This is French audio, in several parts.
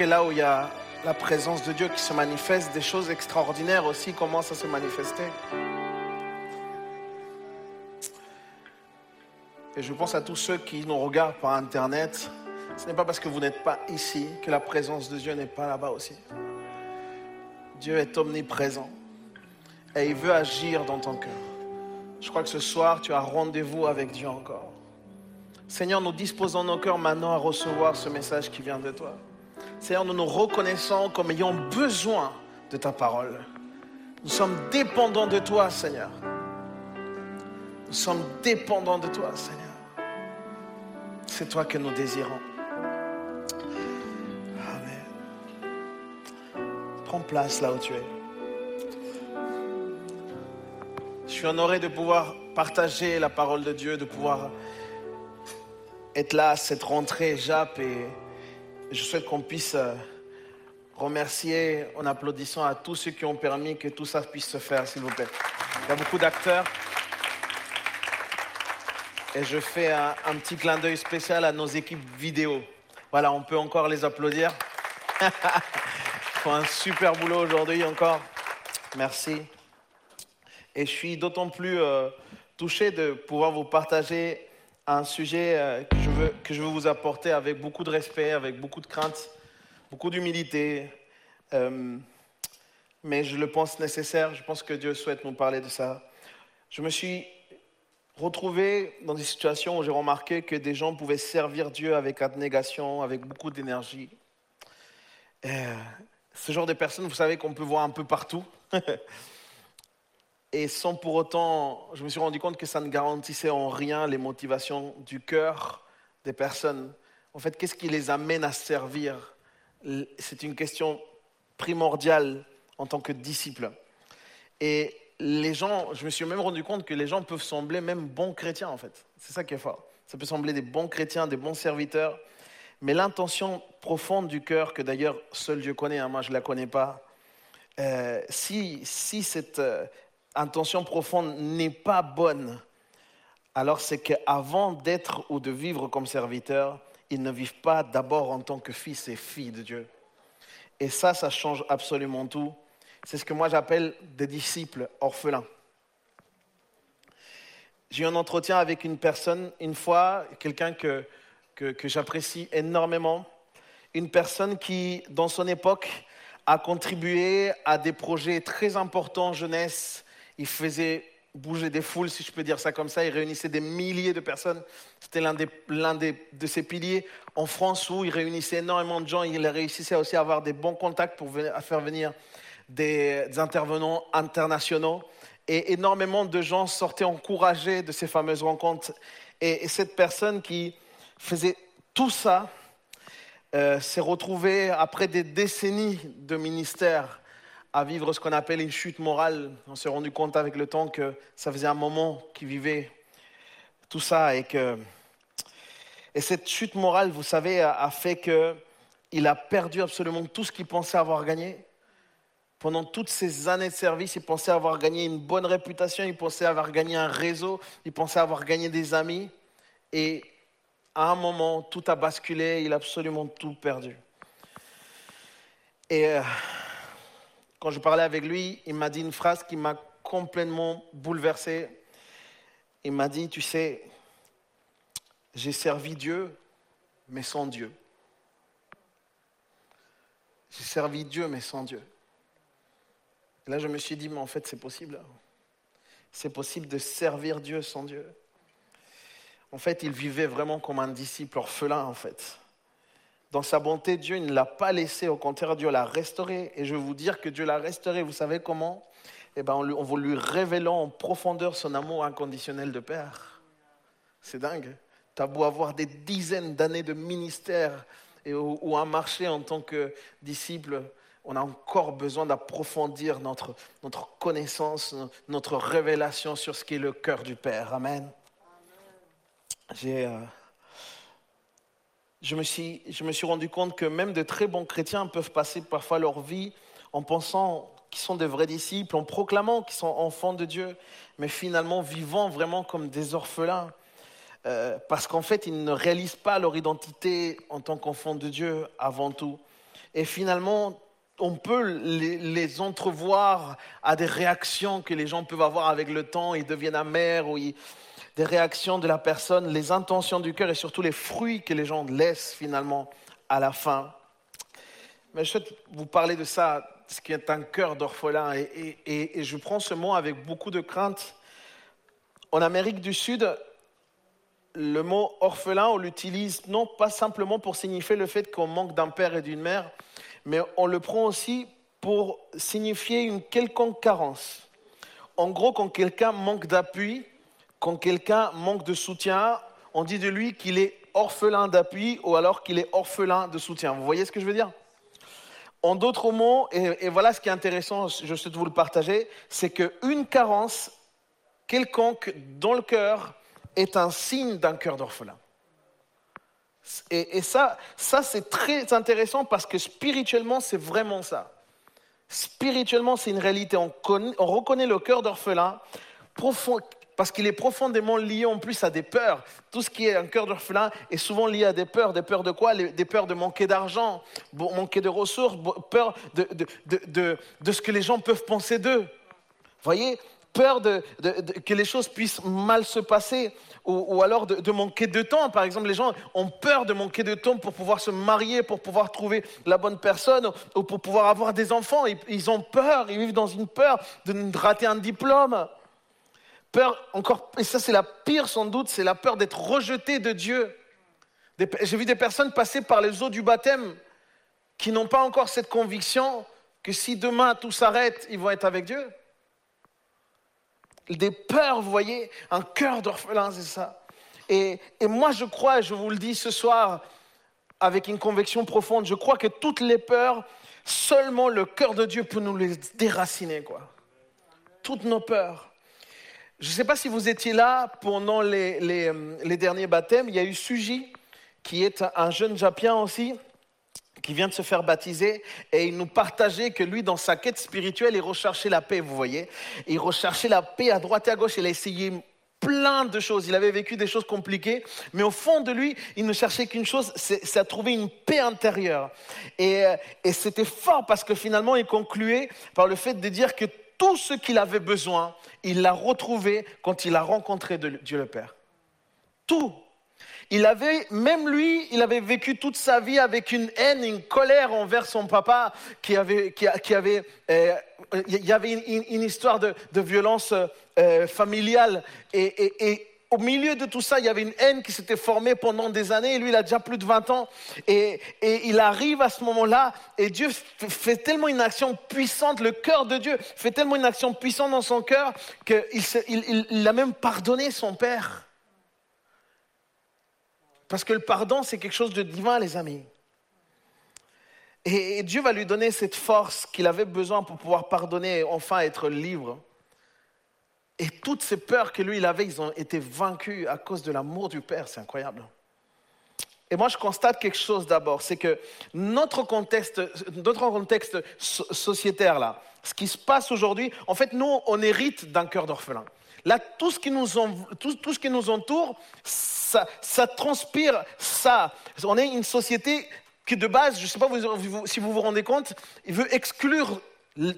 que là où il y a la présence de Dieu qui se manifeste, des choses extraordinaires aussi commencent à se manifester. Et je pense à tous ceux qui nous regardent par Internet. Ce n'est pas parce que vous n'êtes pas ici que la présence de Dieu n'est pas là-bas aussi. Dieu est omniprésent et il veut agir dans ton cœur. Je crois que ce soir, tu as rendez-vous avec Dieu encore. Seigneur, nous disposons nos cœurs maintenant à recevoir ce message qui vient de toi. Seigneur, nous nous reconnaissons comme ayant besoin de ta parole. Nous sommes dépendants de toi, Seigneur. Nous sommes dépendants de toi, Seigneur. C'est toi que nous désirons. Amen. Prends place là où tu es. Je suis honoré de pouvoir partager la parole de Dieu, de pouvoir être là à cette rentrée JAP et je souhaite qu'on puisse euh, remercier en applaudissant à tous ceux qui ont permis que tout ça puisse se faire, s'il vous plaît. Il y a beaucoup d'acteurs. Et je fais un, petit clin d'œil spécial à nos équipes vidéo. Voilà, on peut encore les applaudir. Ils font un super boulot aujourd'hui encore. Merci. Et je suis d'autant plus euh, touché de pouvoir vous partager un sujet euh, que, je que je veux vous apporter avec beaucoup de respect, avec beaucoup de crainte, beaucoup d'humilité. Euh, mais je le pense nécessaire. Je pense que Dieu souhaite nous parler de ça. Je me suis retrouvé dans des situations où j'ai remarqué que des gens pouvaient servir Dieu avec abnégation, avec beaucoup d'énergie. Euh, ce genre de personnes, vous savez qu'on peut voir un peu partout. Et sans pour autant, je me suis rendu compte que ça ne garantissait en rien les motivations du cœur des personnes. En fait, qu'est-ce qui les amène à servir? C'est une question primordiale en tant que disciple. Et les gens, je me suis même rendu compte que les gens peuvent sembler même bons chrétiens, en fait. C'est ça qui est fort. Ça peut sembler des bons chrétiens, des bons serviteurs, mais l'intention profonde du cœur, que d'ailleurs seul Dieu connaît, hein, moi je ne la connais pas, euh, si, si cette euh, intention profonde n'est pas bonne, alors c'est qu'avant d'être ou de vivre comme serviteur, ils ne vivent pas d'abord en tant que fils et filles de Dieu. Et ça, ça change absolument tout. C'est ce que moi j'appelle des disciples orphelins. J'ai eu un entretien avec une personne, une fois, quelqu'un que, que, que j'apprécie énormément, une personne qui, dans son époque, a contribué à des projets très importants jeunesse. Il faisait bouger des foules, si je peux dire ça comme ça. Il réunissait des milliers de personnes. C'était l'un, des, l'un des, de ses piliers en France où il réunissait énormément de gens. Il réussissait aussi à avoir des bons contacts pour à faire venir des, intervenants internationaux. Et énormément de gens sortaient encouragés de ces fameuses rencontres. Et, et cette personne qui faisait tout ça euh, s'est retrouvée, après des décennies de ministère, à vivre ce qu'on appelle une chute morale. On s'est rendu compte avec le temps que ça faisait un moment qu'il vivait tout ça et que et cette chute morale, vous savez, a, fait qu'il a perdu absolument tout ce qu'il pensait avoir gagné. Pendant toutes ces années de service, il pensait avoir gagné une bonne réputation, il pensait avoir gagné un réseau, il pensait avoir gagné des amis. Et à un moment, tout a basculé, il a absolument tout perdu. Et euh, quand je parlais avec lui, il m'a dit une phrase qui m'a complètement bouleversé. Il m'a dit, tu sais, j'ai servi Dieu, mais sans Dieu. J'ai servi Dieu, mais sans Dieu. Et là, je me suis dit, mais en fait, c'est possible. C'est possible de servir Dieu sans Dieu. En fait, il vivait vraiment comme un disciple orphelin, en fait. Dans sa bonté, Dieu ne l'a pas laissé, au contraire, Dieu l'a restauré. Et je vais vous dire que Dieu l'a restauré, vous savez comment? Eh bien, en, en lui révélant en profondeur son amour inconditionnel de Père. C'est dingue. Tu as beau avoir des dizaines d'années de ministère et, ou, ou un marché en tant que disciple, on a encore besoin d'approfondir notre, notre connaissance, notre révélation sur ce qui est le cœur du Père. Amen. J'ai, euh, je, me suis, je me suis rendu compte que même de très bons chrétiens peuvent passer parfois leur vie en pensant qu'ils sont des vrais disciples, en proclamant qu'ils sont enfants de Dieu, mais finalement vivant vraiment comme des orphelins. Euh, parce qu'en fait, ils ne réalisent pas leur identité en tant qu'enfants de Dieu avant tout. Et finalement, on peut les, entrevoir à des réactions que les gens peuvent avoir avec le temps, ils deviennent amers, ou des réactions de la personne, les intentions du cœur et surtout les fruits que les gens laissent finalement à la fin. Mais je souhaite vous parler de ça, ce qui est un cœur d'orphelin. et, je prends ce mot avec beaucoup de crainte. En Amérique du Sud, le mot orphelin, on l'utilise non pas simplement pour signifier le fait qu'on manque d'un père et d'une mère, mais on le prend aussi pour signifier une quelconque carence. En gros, quand quelqu'un manque d'appui, quand quelqu'un manque de soutien, on dit de lui qu'il est orphelin d'appui ou alors qu'il est orphelin de soutien. Vous voyez ce que je veux dire? En d'autres mots, et, voilà ce qui est intéressant, je souhaite vous le partager, c'est qu'une carence quelconque dans le cœur est un signe d'un cœur d'orphelin. Et, ça, ça c'est très intéressant parce que spirituellement, c'est vraiment ça. Spirituellement, c'est une réalité. On, reconnaît le cœur d'orphelin parce qu'il est profondément lié en plus à des peurs. Tout ce qui est un cœur d'orphelin est souvent lié à des peurs. Des peurs de quoi? Des peurs de manquer d'argent, manquer de ressources, peur de, de, ce que les gens peuvent penser d'eux. Voyez peur que les choses puissent mal se passer, ou, alors de, manquer de temps. Par exemple, les gens ont peur de manquer de temps pour pouvoir se marier, pour pouvoir trouver la bonne personne, ou pour pouvoir avoir des enfants. Ils, ont peur, ils vivent dans une peur de rater un diplôme. Peur, encore, et ça c'est la pire sans doute, c'est la peur d'être rejeté de Dieu. J'ai vu des personnes passer par les eaux du baptême qui n'ont pas encore cette conviction que si demain tout s'arrête, ils vont être avec Dieu des peurs, vous voyez, un cœur d'orphelin, c'est ça. Et, moi, je crois, je vous le dis ce soir, avec une conviction profonde, je crois que toutes les peurs, seulement le cœur de Dieu peut nous les déraciner, quoi. Toutes nos peurs. Je ne sais pas si vous étiez là pendant les, les, derniers baptêmes. Il y a eu Suji, qui est un jeune Japien aussi, qui vient de se faire baptiser et il nous partageait que lui, dans sa quête spirituelle, il recherchait la paix, vous voyez. Il recherchait la paix à droite et à gauche. Il a essayé plein de choses. Il avait vécu des choses compliquées, mais au fond de lui, il ne cherchait qu'une chose, c'est à trouver une paix intérieure. Et, euh, et c'était fort parce que finalement, il concluait par le fait de dire que tout ce qu'il avait besoin, il l'a retrouvé quand il a rencontré Dieu le Père. Tout, il avait, même lui, il avait vécu toute sa vie avec une haine, une colère envers son papa, qui avait, qui, avait, euh, il y avait une, histoire de, violence euh, familiale. Et, au milieu de tout ça, il y avait une haine qui s'était formée pendant des années. Et lui, il a déjà plus de 20 ans. Et, il arrive à ce moment-là, et Dieu fait tellement une action puissante, le cœur de Dieu fait tellement une action puissante dans son cœur qu'il il, il a même pardonné son père. Parce que le pardon, c'est quelque chose de divin, les amis. Et Dieu va lui donner cette force qu'il avait besoin pour pouvoir pardonner et enfin être libre. Et toutes ces peurs que lui, il avait, ils ont été vaincus à cause de l'amour du Père. C'est incroyable. Et moi, je constate quelque chose d'abord, c'est que notre contexte, notre contexte sociétaire, là, ce qui se passe aujourd'hui, en fait, nous, on hérite d'un cœur d'orphelin. Là, tout ce qui nous, entoure, ça, ça, transpire ça. On est une société qui, de base, je ne sais pas si vous vous rendez compte, il veut exclure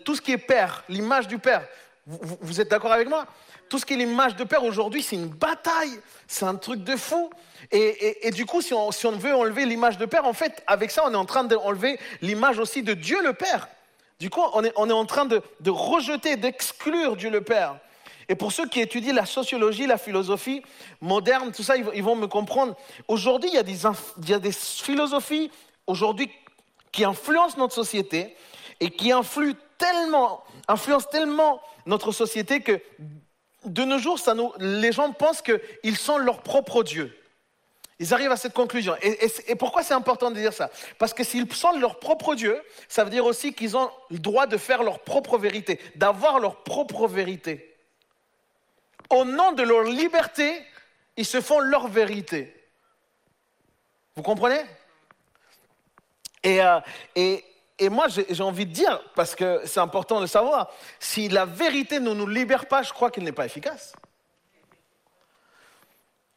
tout ce qui est père, l'image du père. Vous, êtes d'accord avec moi? Tout ce qui est l'image de père aujourd'hui, c'est une bataille. C'est un truc de fou. Et, du coup, si on, si on veut enlever l'image de père, en fait, avec ça, on est en train d'enlever l'image aussi de Dieu le Père. Du coup, on est, on est en train de, de rejeter, d'exclure Dieu le Père. Et pour ceux qui étudient la sociologie, la philosophie moderne, tout ça, ils vont me comprendre. Aujourd'hui, il, il, y a des philosophies aujourd'hui qui influencent notre société et qui influent tellement, influencent tellement notre société que de nos jours, les gens pensent qu'ils sont leur propre Dieu. Ils arrivent à cette conclusion. Et, et pourquoi c'est important de dire ça? Parce que s'ils sont leur propre Dieu, ça veut dire aussi qu'ils ont le droit de faire leur propre vérité, d'avoir leur propre vérité au nom de leur liberté, ils se font leur vérité. Vous comprenez? Et, euh, et, et moi, j'ai envie de dire, parce que c'est important de le savoir, si la vérité ne nous libère pas, je crois qu'elle n'est pas efficace.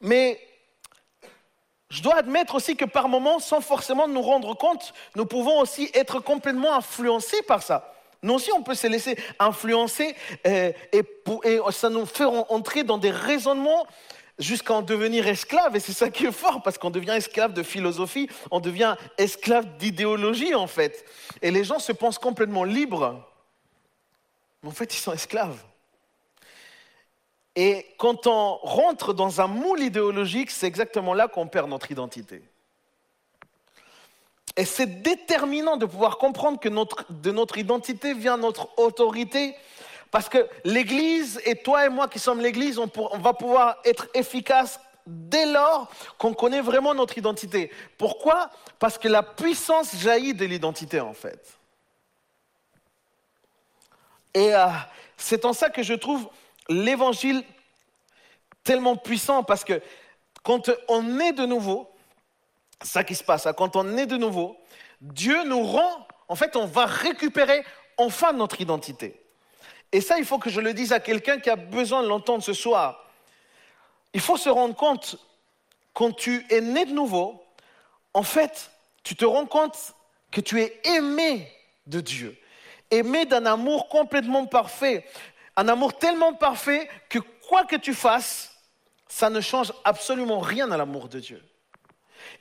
Mais je dois admettre aussi que par moments, sans forcément nous rendre compte, nous pouvons aussi être complètement influencés par ça. Nous aussi, on peut se laisser influencer euh, et, et, ça nous fait entrer dans des raisonnements jusqu'à en devenir esclave. Et c'est ça qui est fort, parce qu'on devient esclave de philosophie, on devient esclave d'idéologie, en fait. Et les gens se pensent complètement libres. Mais en fait, ils sont esclaves. Et quand on rentre dans un moule idéologique, c'est exactement là qu'on perd notre identité. Et c'est déterminant de pouvoir comprendre que de notre identité vient notre autorité. Parce que l'Église, et toi et moi qui sommes l'Église, on, va pouvoir être efficace dès lors qu'on connaît vraiment notre identité. Pourquoi? Parce que la puissance jaillit de l'identité en fait. Et euh, c'est en ça que je trouve l'évangile tellement puissant parce que quand on est de nouveau, ça qui se passe, hein, quand on est de nouveau, Dieu nous rend, en fait, on va récupérer enfin notre identité. Et ça, il faut que je le dise à quelqu'un qui a besoin de l'entendre ce soir. Il faut se rendre compte, quand tu es né de nouveau, en fait, tu te rends compte que tu es aimé de Dieu, aimé d'un amour complètement parfait, un amour tellement parfait que quoi que tu fasses, ça ne change absolument rien à l'amour de Dieu.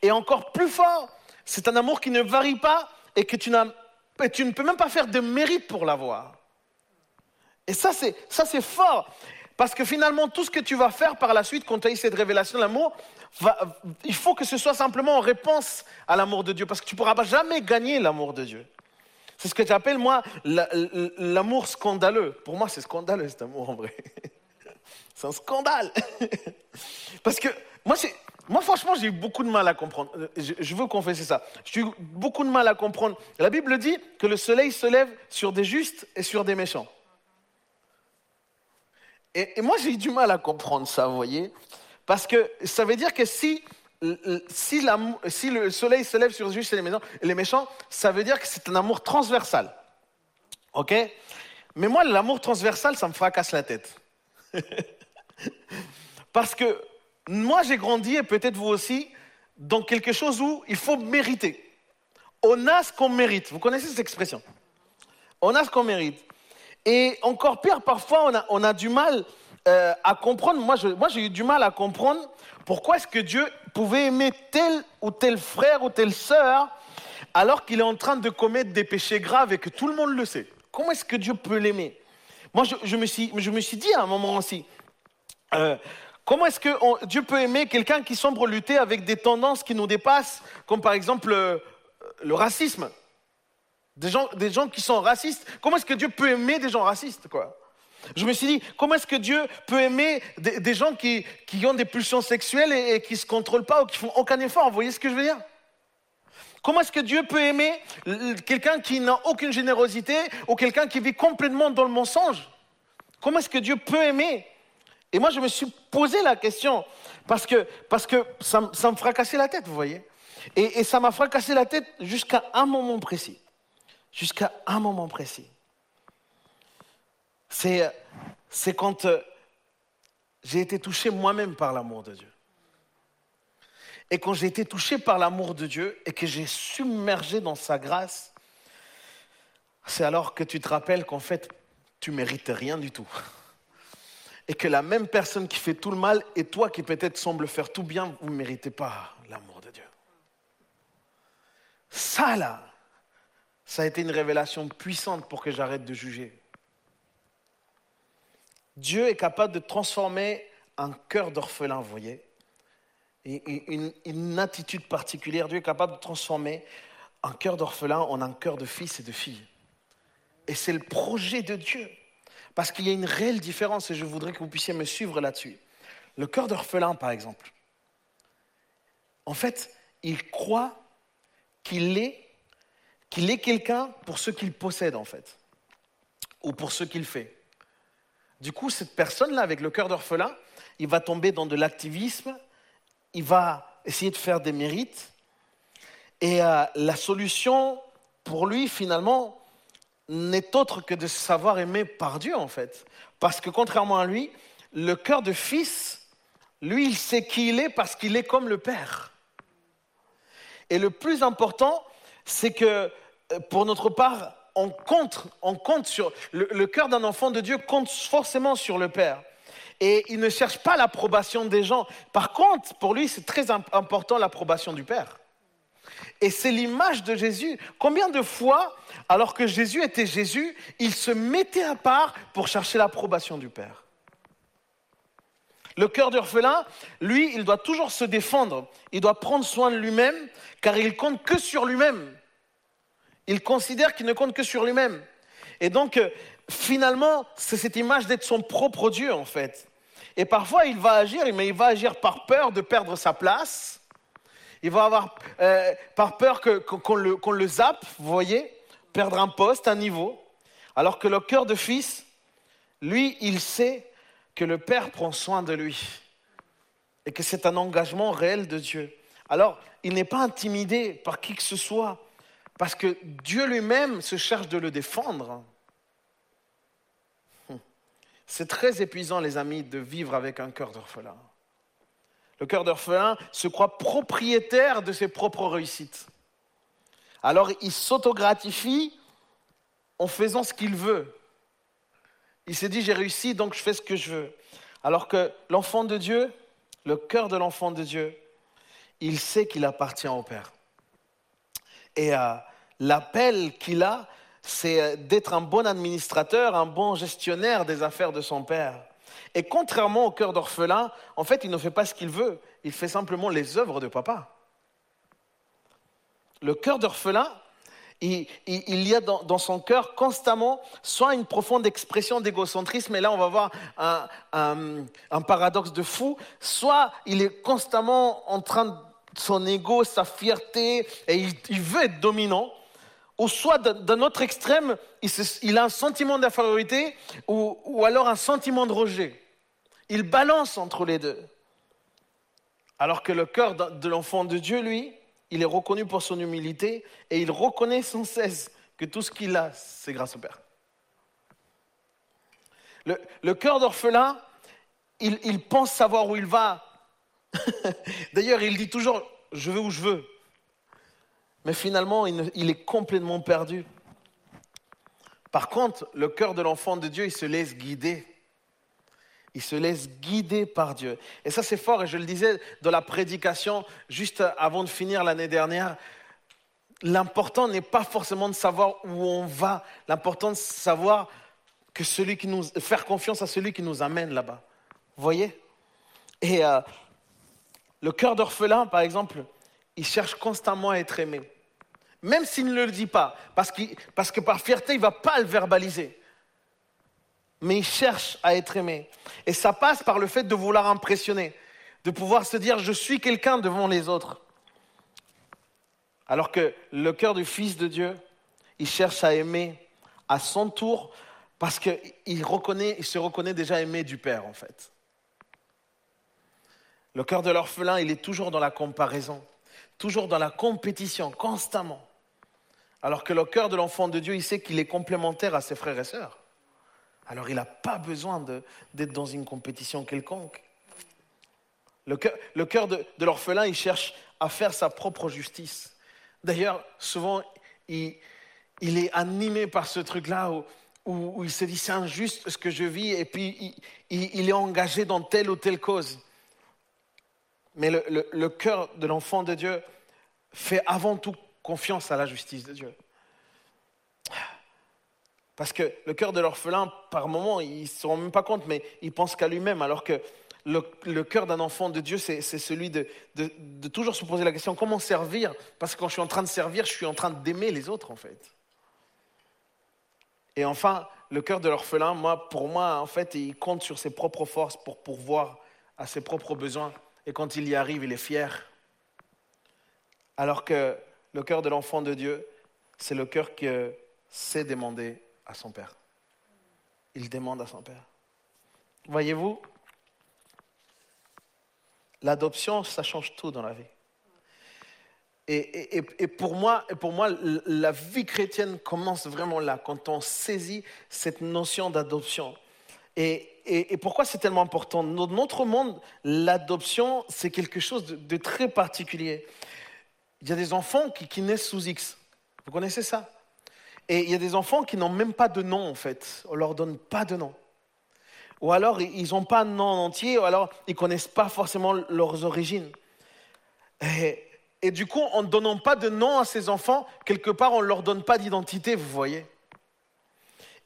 Et encore plus fort, c'est un amour qui ne varie pas et que tu, tu ne peux même pas faire de mérite pour l'avoir. Et ça, c'est, ça, c'est fort. Parce que finalement, tout ce que tu vas faire par la suite, quand tu as eu cette révélation de l'amour, il faut que ce soit simplement en réponse à l'amour de Dieu. Parce que tu ne pourras jamais gagner l'amour de Dieu. C'est ce que j'appelle, moi, l'amour scandaleux. Pour moi, c'est scandaleux, cet amour, en vrai. C'est un scandale. Parce que moi, franchement, j'ai eu beaucoup de mal à comprendre. Euh, je, veux confesser ça. J'ai eu beaucoup de mal à comprendre. La Bible dit que le soleil se lève sur des justes et sur des méchants. Et, moi, j'ai eu du mal à comprendre ça, vous voyez. Parce que ça veut dire que si, si, le soleil se lève sur les justes et les méchants, ça veut dire que c'est un amour transversal. OK? Mais moi, l'amour transversal, ça me fracasse la tête. Parce que moi, j'ai grandi, et peut-être vous aussi, dans quelque chose où il faut mériter. On a ce qu'on mérite. Vous connaissez cette expression? On a ce qu'on mérite. Et encore pire, parfois, on a, du mal euh, à comprendre. Moi, j'ai eu du mal à comprendre pourquoi est-ce que Dieu pouvait aimer tel ou tel frère ou telle sœur alors qu'il est en train de commettre des péchés graves et que tout le monde le sait. Comment est-ce que Dieu peut l'aimer? Moi, je, me suis, dit à un moment aussi, euh, comment est-ce que Dieu peut aimer quelqu'un qui semble lutter avec des tendances qui nous dépassent, comme par exemple euh, le racisme? Des gens, des gens qui sont racistes. Comment est-ce que Dieu peut aimer des gens racistes quoi? Je me suis dit, comment est-ce que Dieu peut aimer des, gens qui, qui, ont des pulsions sexuelles et, qui ne se contrôlent pas ou qui font aucun effort? Vous voyez ce que je veux dire? Comment est-ce que Dieu peut aimer quelqu'un qui n'a aucune générosité ou quelqu'un qui vit complètement dans le mensonge? Comment est-ce que Dieu peut aimer? Et moi, je me suis posé la question parce que, parce que ça, me fracassait la tête, vous voyez? Et, ça m'a fracassé la tête jusqu'à un moment précis. Jusqu'à un moment précis. C'est, c'est quand euh, j'ai été touché moi-même par l'amour de Dieu. Et quand j'ai été touché par l'amour de Dieu et que j'ai submergé dans sa grâce, c'est alors que tu te rappelles qu'en fait, tu mérites rien du tout et que la même personne qui fait tout le mal et toi qui peut-être semble faire tout bien, vous ne méritez pas l'amour de Dieu. Ça, là, ça a été une révélation puissante pour que j'arrête de juger. Dieu est capable de transformer un cœur d'orphelin, vous voyez, une, attitude particulière. Dieu est capable de transformer un cœur d'orphelin en un cœur de fils et de fille. Et c'est le projet de Dieu. Parce qu'il y a une réelle différence et je voudrais que vous puissiez me suivre là-dessus. Le cœur d'orphelin, par exemple. En fait, il croit qu'il est, qu'il est quelqu'un pour ce qu'il possède, en fait, ou pour ce qu'il fait. Du coup, cette personne-là, avec le cœur d'orphelin, il va tomber dans de l'activisme, il va essayer de faire des mérites, et euh, la solution pour lui, finalement, n'est autre que de se savoir aimé par Dieu, en fait. Parce que contrairement à lui, le cœur de fils, lui, il sait qui il est parce qu'il est comme le Père. Et le plus important, c'est que pour notre part, on compte, on compte sur le, cœur d'un enfant de Dieu compte forcément sur le Père. Et il ne cherche pas l'approbation des gens. Par contre, pour lui, c'est très important l'approbation du Père. Et c'est l'image de Jésus. Combien de fois, alors que Jésus était Jésus, il se mettait à part pour chercher l'approbation du Père? Le cœur d'orphelin, lui, il doit toujours se défendre. Il doit prendre soin de lui-même, car il compte que sur lui-même. Il considère qu'il ne compte que sur lui-même. Et donc, euh, finalement, c'est cette image d'être son propre Dieu, en fait. Et parfois, il va agir, mais il va agir par peur de perdre sa place. Il va avoir euh, par peur qu'on le, le zappe, vous voyez, perdre un poste, un niveau. Alors que le cœur de fils, lui, il sait que le Père prend soin de lui et que c'est un engagement réel de Dieu. Alors, il n'est pas intimidé par qui que ce soit. Parce que Dieu lui-même se cherche de le défendre. Hum. C'est très épuisant, les amis, de vivre avec un cœur d'orphelin. Le cœur d'orphelin se croit propriétaire de ses propres réussites. Alors il s'autogratifie en faisant ce qu'il veut. Il s'est dit, j'ai réussi, donc je fais ce que je veux. Alors que l'enfant de Dieu, le cœur de l'enfant de Dieu, il sait qu'il appartient au Père. Et euh, l'appel qu'il a, c'est euh, d'être un bon administrateur, un bon gestionnaire des affaires de son père. Et contrairement au cœur d'orphelin, en fait, il ne fait pas ce qu'il veut, il fait simplement les œuvres de papa. Le cœur d'orphelin, il, y a dans, son cœur constamment soit une profonde expression d'égocentrisme, et là on va voir un, paradoxe de fou, soit il est constamment en train de son ego, sa fierté, et il veut être dominant, ou soit d'un autre extrême, il, a un sentiment d'infériorité ou, alors un sentiment de rejet. Il balance entre les deux. Alors que le cœur de l'enfant de Dieu, lui, il est reconnu pour son humilité et il reconnaît sans cesse que tout ce qu'il a, c'est grâce au Père. Le, cœur d'orphelin, il pense savoir où il va. D'ailleurs, il dit toujours, je vais où je veux. Mais finalement, il, est complètement perdu. Par contre, le cœur de l'enfant de Dieu, il se laisse guider. Il se laisse guider par Dieu. Et ça, c'est fort. Et je le disais dans la prédication, juste avant de finir l'année dernière, l'important n'est pas forcément de savoir où on va. L'important, c'est de savoir que celui qui nous, faire confiance à celui qui nous amène là-bas. Vous voyez? Et euh, le cœur d'orphelin, par exemple, il cherche constamment à être aimé même s'il ne le dit pas, parce, que par fierté, il ne va pas le verbaliser. Mais il cherche à être aimé. Et ça passe par le fait de vouloir impressionner, de pouvoir se dire, je suis quelqu'un devant les autres. Alors que le cœur du Fils de Dieu, il cherche à aimer à son tour, parce qu'il se reconnaît déjà aimé du Père, en fait. Le cœur de l'orphelin, il est toujours dans la comparaison, toujours dans la compétition, constamment. Alors que le cœur de l'enfant de Dieu, il sait qu'il est complémentaire à ses frères et sœurs. Alors il n'a pas besoin d'être dans une compétition quelconque. Le cœur, de, l'orphelin, il cherche à faire sa propre justice. D'ailleurs, souvent, il, est animé par ce truc-là où, il se dit c'est injuste ce que je vis et puis il, est engagé dans telle ou telle cause. Mais le cœur de l'enfant de Dieu fait avant tout confiance à la justice de Dieu. Parce que le cœur de l'orphelin, par moment, il ne se rend même pas compte, mais il pense qu'à lui-même, alors que le, cœur d'un enfant de Dieu, c'est celui de, de, toujours se poser la question, comment servir? Parce que quand je suis en train de servir, je suis en train d'aimer les autres, en fait. Et enfin, le cœur de l'orphelin, moi, pour moi, en fait, il compte sur ses propres forces pour pourvoir à ses propres besoins. Et quand il y arrive, il est fier. Alors que le cœur de l'enfant de Dieu, c'est le cœur qui sait demander à son Père. Il demande à son Père. Voyez-vous, l'adoption, ça change tout dans la vie. Et, pour moi, et pour moi, la vie chrétienne commence vraiment là, quand on saisit cette notion d'adoption. Et, pourquoi c'est tellement important? Dans notre monde, l'adoption, c'est quelque chose de, très particulier. Il y a des enfants qui, naissent sous X. Vous connaissez ça? Et il y a des enfants qui n'ont même pas de nom, en fait. On leur donne pas de nom. Ou alors, ils n'ont pas un nom entier, ou alors, ils connaissent pas forcément leurs origines. Et, et du coup, en ne donnant pas de nom à ces enfants, quelque part, on ne leur donne pas d'identité, vous voyez.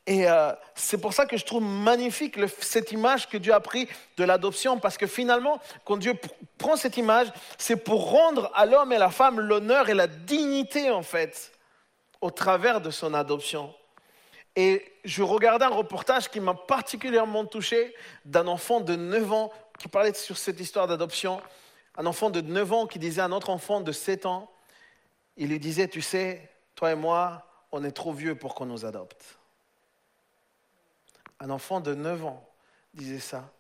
Et euh, c'est pour ça que je trouve magnifique cette image que Dieu a pris de l'adoption, parce que finalement, quand Dieu prend cette image, c'est pour rendre à l'homme et à la femme l'honneur et la dignité, en fait, au travers de son adoption. Et je regardais un reportage qui m'a particulièrement touché d'un enfant de 9 ans qui parlait sur cette histoire d'adoption un enfant de 9 ans qui disait à un autre enfant de 7 ans, il lui disait, tu sais, toi et moi, on est trop vieux pour qu'on nous adopte. Un enfant de 9 ans disait ça.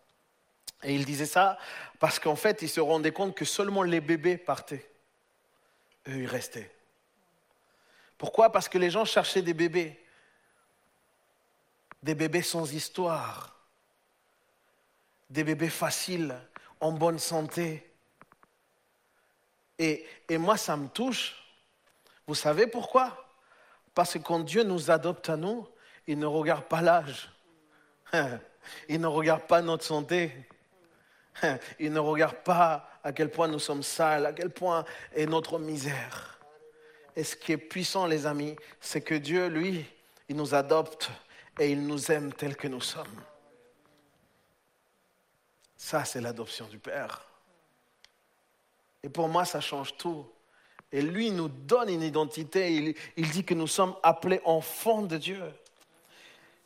Et il disait ça parce qu'en fait, il se rendait compte que seulement les bébés partaient. Eux, ils restaient. Pourquoi? Parce que les gens cherchaient des bébés. Des bébés sans histoire. Des bébés faciles, en bonne santé, et, moi, ça me touche. Vous savez pourquoi? Parce que quand Dieu nous adopte à nous, il ne regarde pas l'âge. Il ne regarde pas notre santé. Il ne regarde pas à quel point nous sommes sales, à quel point est notre misère. Et ce qui est puissant, les amis, c'est que Dieu, lui, il nous adopte et il nous aime tels que nous sommes. Ça, c'est l'adoption du Père. Et pour moi, ça change tout. Et lui nous donne une identité. Il, dit que nous sommes appelés enfants de Dieu.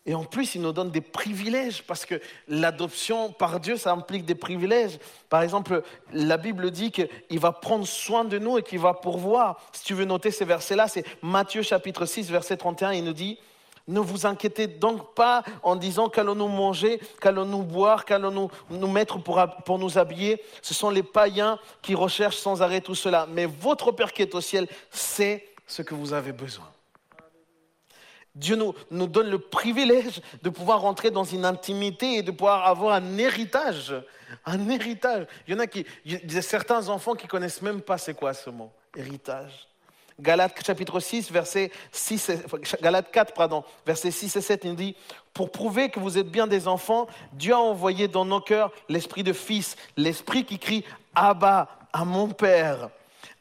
Et en plus, il nous donne des privilèges, parce que l'adoption par Dieu, ça implique des privilèges. Par exemple, la Bible dit qu'il va prendre soin de nous et qu'il va pourvoir. Si tu veux noter ces versets-là, c'est Matthieu chapitre 6, verset 31, il nous dit, ne vous inquiétez donc pas en disant qu'allons-nous manger, qu'allons-nous boire, qu'allons-nous nous mettre pour, nous habiller. Ce sont les païens qui recherchent sans arrêt tout cela. Mais votre Père qui est au ciel sait ce que vous avez besoin. Dieu nous, nous donne le privilège de pouvoir rentrer dans une intimité et de pouvoir avoir un héritage. Un héritage. Il y en a qui, il y a certains enfants qui connaissent même pas c'est quoi ce mot, héritage. Galates chapitre 6, verset 6 Galates 4, pardon, verset 6 et 7, il dit, pour prouver que vous êtes bien des enfants, Dieu a envoyé dans nos cœurs l'esprit de fils, l'esprit qui crie Abba à mon Père.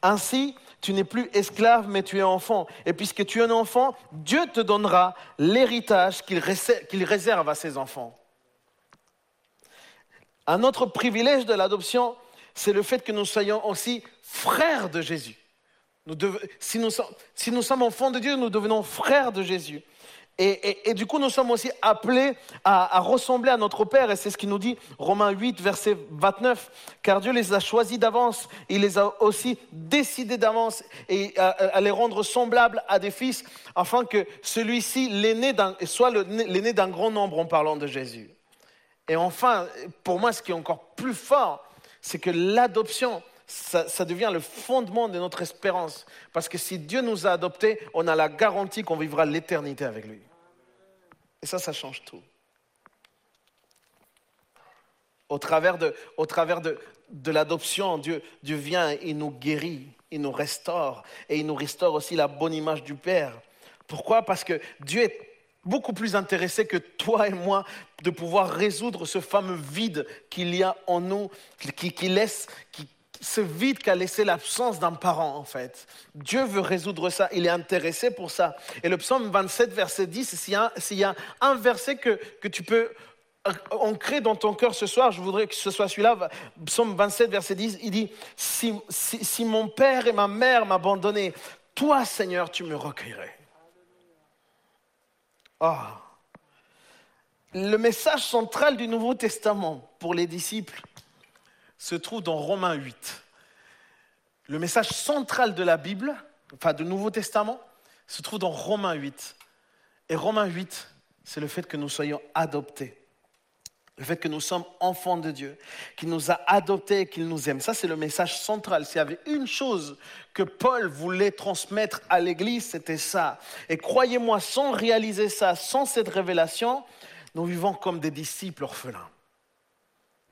Ainsi, tu n'es plus esclave, mais tu es enfant. Et puisque tu es un enfant, Dieu te donnera l'héritage qu'il réserve à ses enfants. Un autre privilège de l'adoption, c'est le fait que nous soyons aussi frères de Jésus si, nous sommes, enfants de Dieu, nous devenons frères de Jésus. Et, du coup, nous sommes aussi appelés à, ressembler à notre Père. Et c'est ce qu'il nous dit Romains 8, verset 29. Car Dieu les a choisis d'avance. Il les a aussi décidés d'avance et à, les rendre semblables à des fils, afin que celui-ci, soit l'aîné d'un grand nombre en parlant de Jésus. Et enfin, pour moi, ce qui est encore plus fort, c'est que l'adoption, ça, devient le fondement de notre espérance. Parce que si Dieu nous a adoptés, on a la garantie qu'on vivra l'éternité avec lui. Et ça, ça change tout. Au travers de, au travers de, de l'adoption, Dieu, vient, il nous guérit, il nous restaure, et il nous restaure aussi la bonne image du Père. Pourquoi? Parce que Dieu est beaucoup plus intéressé que toi et moi de pouvoir résoudre ce fameux vide qu'il y a en nous, qui, qui laisse, qui, ce vide qu'a laissé l'absence d'un parent, en fait. Dieu veut résoudre ça, il est intéressé pour ça. Et le psaume 27, verset 10, s'il y, a un verset que, que tu peux ancrer dans ton cœur ce soir, je voudrais que ce soit celui-là, psaume 27, verset 10, il dit, si, si, mon père et ma mère m'abandonnaient, toi, Seigneur, tu me recueillerais. Ah. Le message central du Nouveau Testament pour les disciples, se trouve dans Romains 8. Le message central de la Bible, enfin du Nouveau Testament, se trouve dans Romains 8. Et Romains 8, c'est le fait que nous soyons adoptés. Le fait que nous sommes enfants de Dieu, qu'il nous a adoptés, qu'il nous aime. Ça, c'est le message central. S'il y avait une chose que Paul voulait transmettre à l'Église, c'était ça. Et croyez-moi, sans réaliser ça, sans cette révélation, nous vivons comme des disciples orphelins.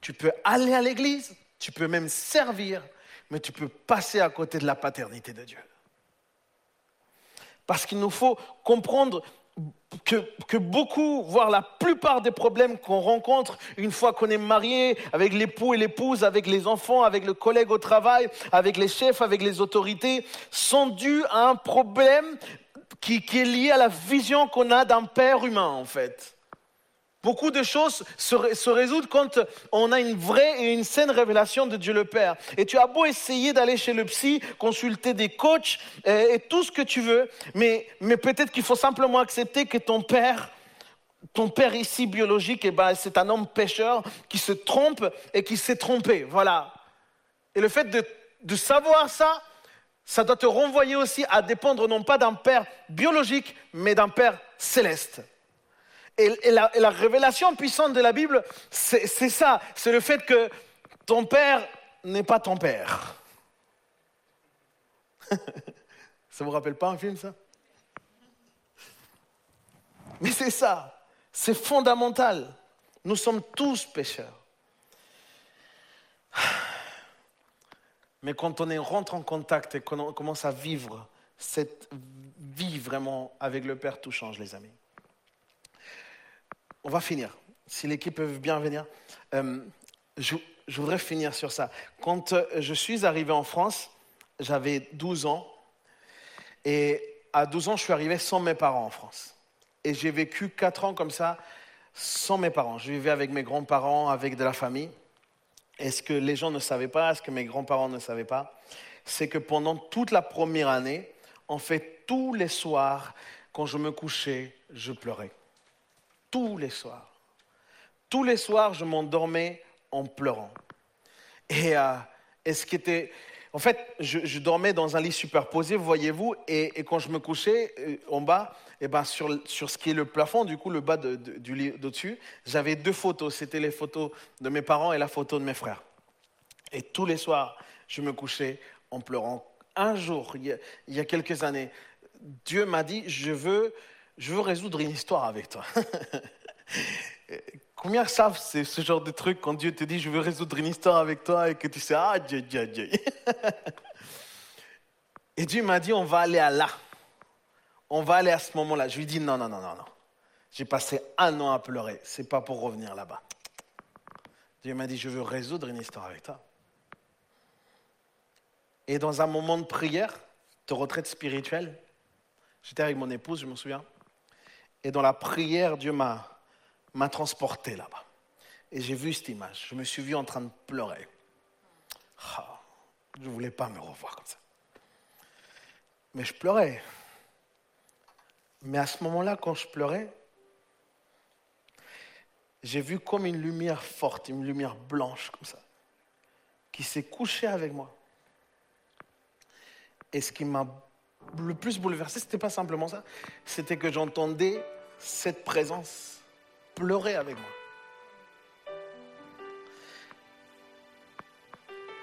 Tu peux aller à l'Église, tu peux même servir, mais tu peux passer à côté de la paternité de Dieu. Parce qu'il nous faut comprendre que, beaucoup, voire la plupart des problèmes qu'on rencontre une fois qu'on est marié, avec l'époux et l'épouse, avec les enfants, avec le collègue au travail, avec les chefs, avec les autorités, sont dus à un problème qui est lié à la vision qu'on a d'un père humain, en fait. Beaucoup de choses se, résoudent quand on a une vraie et une saine révélation de Dieu le Père. Et tu as beau essayer d'aller chez le psy, consulter des coachs et, tout ce que tu veux, mais, peut-être qu'il faut simplement accepter que ton père, ton père ici biologique, eh ben, c'est un homme pécheur qui se trompe et qui s'est trompé. Voilà. Et le fait de savoir ça, ça doit te renvoyer aussi à dépendre non pas d'un père biologique, mais d'un père céleste. Et, la, révélation puissante de la Bible, c'est ça. C'est le fait que ton père n'est pas ton père. ça vous rappelle pas un film, ça? Mais c'est ça. C'est fondamental. Nous sommes tous pécheurs. Mais quand on rentre en contact et qu'on commence à vivre cette vie vraiment avec le Père, tout change, les amis on va finir. Si l'équipe peut bien venir. Euh, je, voudrais finir sur ça. Quand euh, je suis arrivé en France, j'avais 12 ans. Et à 12 ans, je suis arrivé sans mes parents en France. Et j'ai vécu 4 ans comme ça, sans mes parents. Je vivais avec mes grands-parents, avec de la famille. Et ce que les gens ne savaient pas, ce que mes grands-parents ne savaient pas, c'est que pendant toute la première année, en fait, tous les soirs, quand je me couchais, je pleurais tous les soirs. Tous les soirs, je m'endormais en pleurant. Et, euh, ce qui était. En fait, je, dormais dans un lit superposé, voyez-vous, et, quand je me couchais euh, en bas, et eh ben sur, sur, ce qui est le plafond, du coup, le bas du lit d'au-dessus, j'avais deux photos. C'était les photos de mes parents et la photo de mes frères. Et tous les soirs, je me couchais en pleurant. Un jour, il y a quelques années, Dieu m'a dit, je veux je veux résoudre une histoire avec toi. Combien savent ce genre de truc quand Dieu te dit je veux résoudre une histoire avec toi et que tu sais ah Dieu Dieu Dieu. Et Dieu m'a dit on va aller à là. On va aller à ce moment-là. Je lui dis non non non non non. J'ai passé un an à pleurer. C'est pas pour revenir là-bas. Dieu m'a dit je veux résoudre une histoire avec toi. Et dans un moment de prière, de retraite spirituelle, j'étais avec mon épouse, je me souviens. Et dans la prière, Dieu m'a, m'a transporté là-bas. Et j'ai vu cette image. Je me suis vu en train de pleurer. Ah, je ne voulais pas me revoir comme ça. Mais je pleurais. Mais à ce moment-là, quand je pleurais, j'ai vu comme une lumière forte, une lumière blanche comme ça, qui s'est couchée avec moi. Et ce qui m'a le plus bouleversé, ce n'était pas simplement ça, c'était que j'entendais cette présence pleurer avec moi.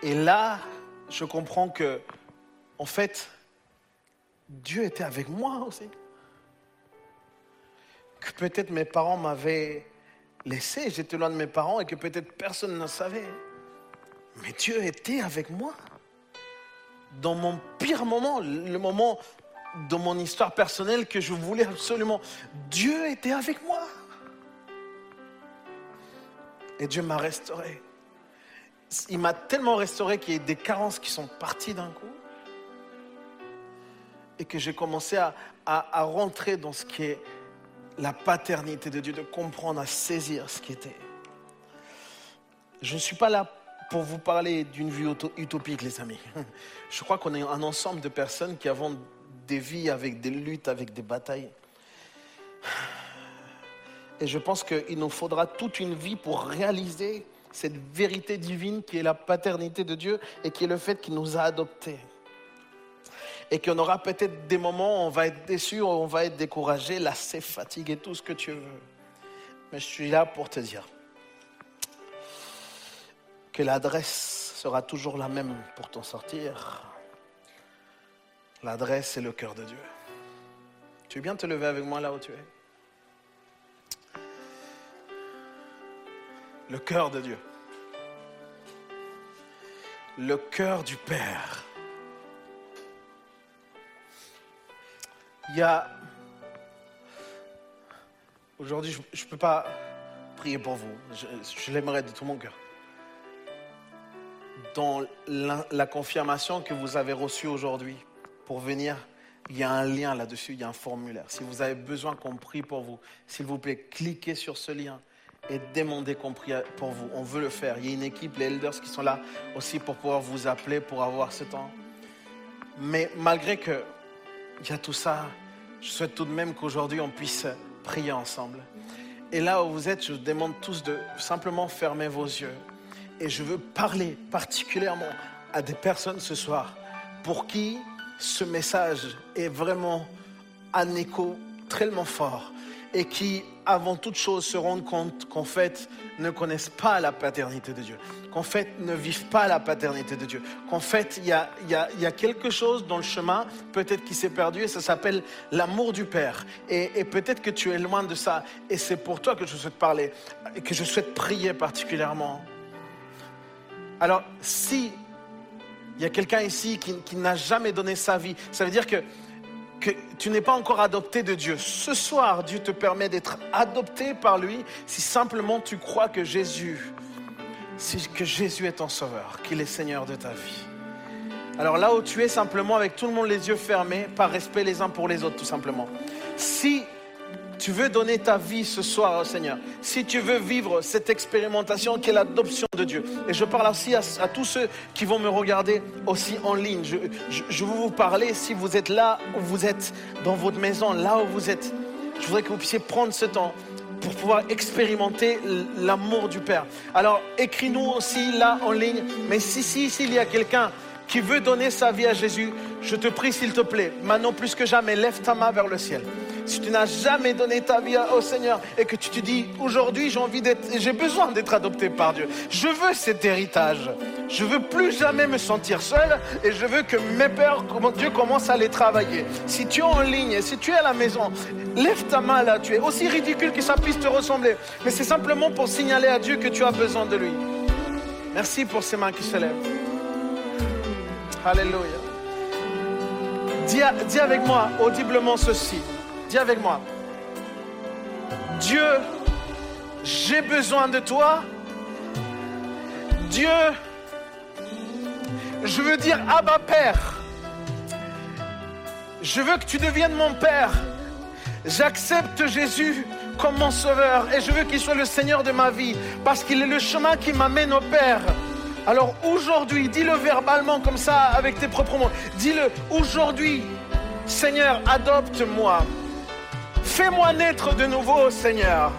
Et là, je comprends que, en fait, Dieu était avec moi aussi. Que peut-être mes parents m'avaient laissé, j'étais loin de mes parents et que peut-être personne ne savait. Mais Dieu était avec moi dans mon pire moment, le moment de mon histoire personnelle que je voulais absolument. Dieu était avec moi. Et Dieu m'a restauré. Il m'a tellement restauré qu'il y a des carences qui sont parties d'un coup. Et que j'ai commencé à, à, rentrer dans ce qui est la paternité de Dieu, de comprendre, à saisir ce qui était. Je ne suis pas là pour vous parler d'une vie utopique, les amis. Je crois qu'on est un ensemble de personnes qui avons des vies avec des luttes, avec des batailles. Et je pense qu'il nous faudra toute une vie pour réaliser cette vérité divine qui est la paternité de Dieu et qui est le fait qu'il nous a adoptés. Et qu'on aura peut-être des moments où on va être déçu, où on va être découragé, lassé, fatigué, tout ce que tu veux. Mais je suis là pour te dire, que l'adresse sera toujours la même pour t'en sortir. L'adresse, c'est le cœur de Dieu. Tu veux bien te lever avec moi là où tu es? Le cœur de Dieu. Le cœur du Père. Il y a... Aujourd'hui, je ne peux pas prier pour vous. Je, je l'aimerais de tout mon cœur. Dans la, confirmation que vous avez reçue aujourd'hui pour venir, il y a un lien là-dessus, il y a un formulaire. Si vous avez besoin qu'on prie pour vous, s'il vous plaît, cliquez sur ce lien et demandez qu'on prie pour vous. On veut le faire. Il y a une équipe, les elders qui sont là aussi pour pouvoir vous appeler, pour avoir ce temps. Mais malgré que il y a tout ça, je souhaite tout de même qu'aujourd'hui on puisse prier ensemble. Et là où vous êtes, je vous demande tous de simplement fermer vos yeux. Et je veux parler particulièrement à des personnes ce soir pour qui ce message est vraiment un écho tellement fort et qui, avant toute chose, se rendent compte qu'en fait, ne connaissent pas la paternité de Dieu, qu'en fait, ne vivent pas la paternité de Dieu, qu'en fait, il y a, quelque chose dans le chemin, peut-être qui s'est perdu, et ça s'appelle l'amour du Père. Et peut-être que tu es loin de ça, et c'est pour toi que je souhaite parler, et que je souhaite prier particulièrement. Alors, si il y a quelqu'un ici qui, n'a jamais donné sa vie, ça veut dire que que tu n'es pas encore adopté de Dieu. Ce soir, Dieu te permet d'être adopté par lui si simplement tu crois que Jésus, que Jésus est ton sauveur, qu'il est Seigneur de ta vie. Alors là où tu es simplement avec tout le monde les yeux fermés, par respect les uns pour les autres tout simplement. Si tu veux donner ta vie ce soir au Seigneur, si tu veux vivre cette expérimentation qui est l'adoption de Dieu, et je parle aussi à, tous ceux qui vont me regarder aussi en ligne, je veux vous parler, si vous êtes là où vous êtes, dans votre maison, là où vous êtes, je voudrais que vous puissiez prendre ce temps pour pouvoir expérimenter l'amour du Père. Alors, écris-nous aussi là en ligne, mais si, si, s'il y a quelqu'un qui veut donner sa vie à Jésus, je te prie s'il te plaît, maintenant plus que jamais, lève ta main vers le ciel si tu n'as jamais donné ta vie au Seigneur et que tu te dis aujourd'hui j'ai envie d'être, j'ai besoin d'être adopté par Dieu. Je veux cet héritage. Je veux plus jamais me sentir seul et je veux que mes pères, Dieu commence à les travailler. Si tu es en ligne, si tu es à la maison, lève ta main là. Tu es aussi ridicule que ça puisse te ressembler, mais c'est simplement pour signaler à Dieu que tu as besoin de lui. Merci pour ces mains qui se lèvent. Alléluia. Dis, dis avec moi audiblement ceci. Dis avec moi. Dieu, j'ai besoin de toi. Dieu, je veux dire Abba Père. Je veux que tu deviennes mon Père. J'accepte Jésus comme mon Sauveur et je veux qu'il soit le Seigneur de ma vie parce qu'il est le chemin qui m'amène au Père. Alors aujourd'hui, dis-le verbalement comme ça avec tes propres mots. Dis-le aujourd'hui, Seigneur, adopte-moi. Fais-moi naître de nouveau, Seigneur.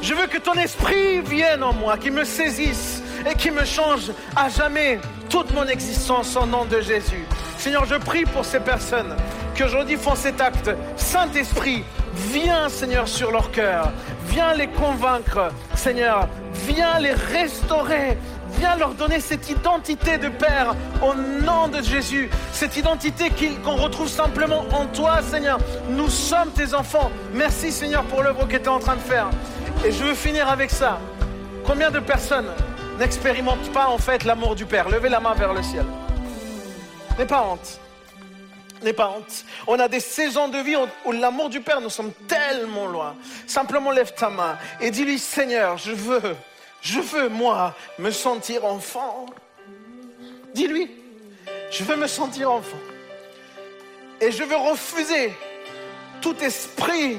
Je veux que ton esprit vienne en moi, qui me saisisse et qui me change à jamais toute mon existence au nom de Jésus. Seigneur, je prie pour ces personnes qui aujourd'hui font cet acte. Saint-Esprit, viens, Seigneur, sur leur cœur. Viens les convaincre, Seigneur. Viens les restaurer Viens leur donner cette identité de Père au nom de Jésus. Cette identité qu'on retrouve simplement en toi, Seigneur. Nous sommes tes enfants. Merci, Seigneur, pour l'œuvre que tu es en train de faire. Et je veux finir avec ça. Combien de personnes n'expérimentent pas en fait l'amour du Père? Levez la main vers le ciel. N'aie pas honte. N'aie pas honte. On a des saisons de vie où l'amour du Père, nous sommes tellement loin. Simplement lève ta main et dis-lui, Seigneur, je veux je veux, moi, me sentir enfant. Dis-lui, je veux me sentir enfant. Et je veux refuser tout esprit,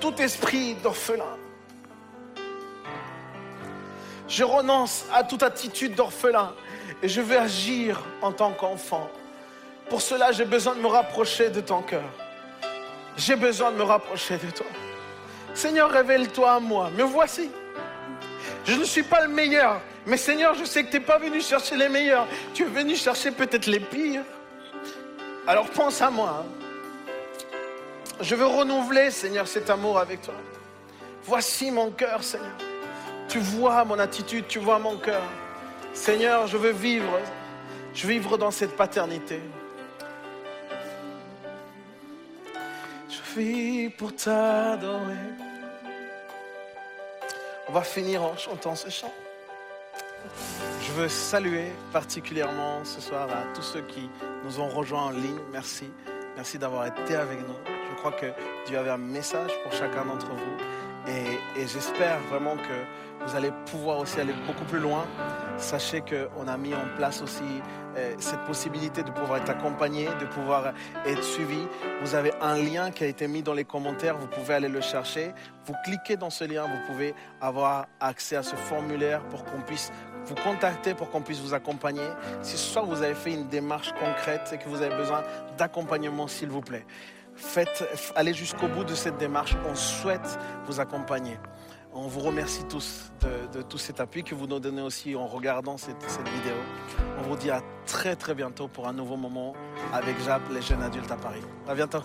tout esprit d'orphelin. Je renonce à toute attitude d'orphelin et je veux agir en tant qu'enfant. Pour cela, j'ai besoin de me rapprocher de ton cœur. J'ai besoin de me rapprocher de toi. Seigneur, révèle-toi à moi. Me voici. Je ne suis pas le meilleur. Mais Seigneur, je sais que tu n'es pas venu chercher les meilleurs. Tu es venu chercher peut-être les pires. Alors pense à moi. Je veux renouveler, Seigneur, cet amour avec toi. Voici mon cœur, Seigneur. Tu vois mon attitude, tu vois mon cœur. Seigneur, je veux vivre, je veux vivre dans cette paternité. Pour t'adorer. On va finir en chantant ce chant. Je veux saluer particulièrement ce soir à tous ceux qui nous ont rejoints en ligne. Merci. Merci d'avoir été avec nous. Je crois que Dieu avait un message pour chacun d'entre vous. Et, j'espère vraiment que vous allez pouvoir aussi aller beaucoup plus loin. Sachez qu'on a mis en place aussi euh, cette possibilité de pouvoir être accompagné, de pouvoir être suivi. Vous avez un lien qui a été mis dans les commentaires, vous pouvez aller le chercher. Vous cliquez dans ce lien, vous pouvez avoir accès à ce formulaire pour qu'on puisse vous contacter, pour qu'on puisse vous accompagner. Si ce soir vous avez fait une démarche concrète et que vous avez besoin d'accompagnement, s'il vous plaît, faites, allez jusqu'au bout de cette démarche. On souhaite vous accompagner. On vous remercie tous de, tout cet appui que vous nous donnez aussi en regardant cette, cette, vidéo. On vous dit à très très bientôt pour un nouveau moment avec Jap, les jeunes adultes à Paris. À bientôt.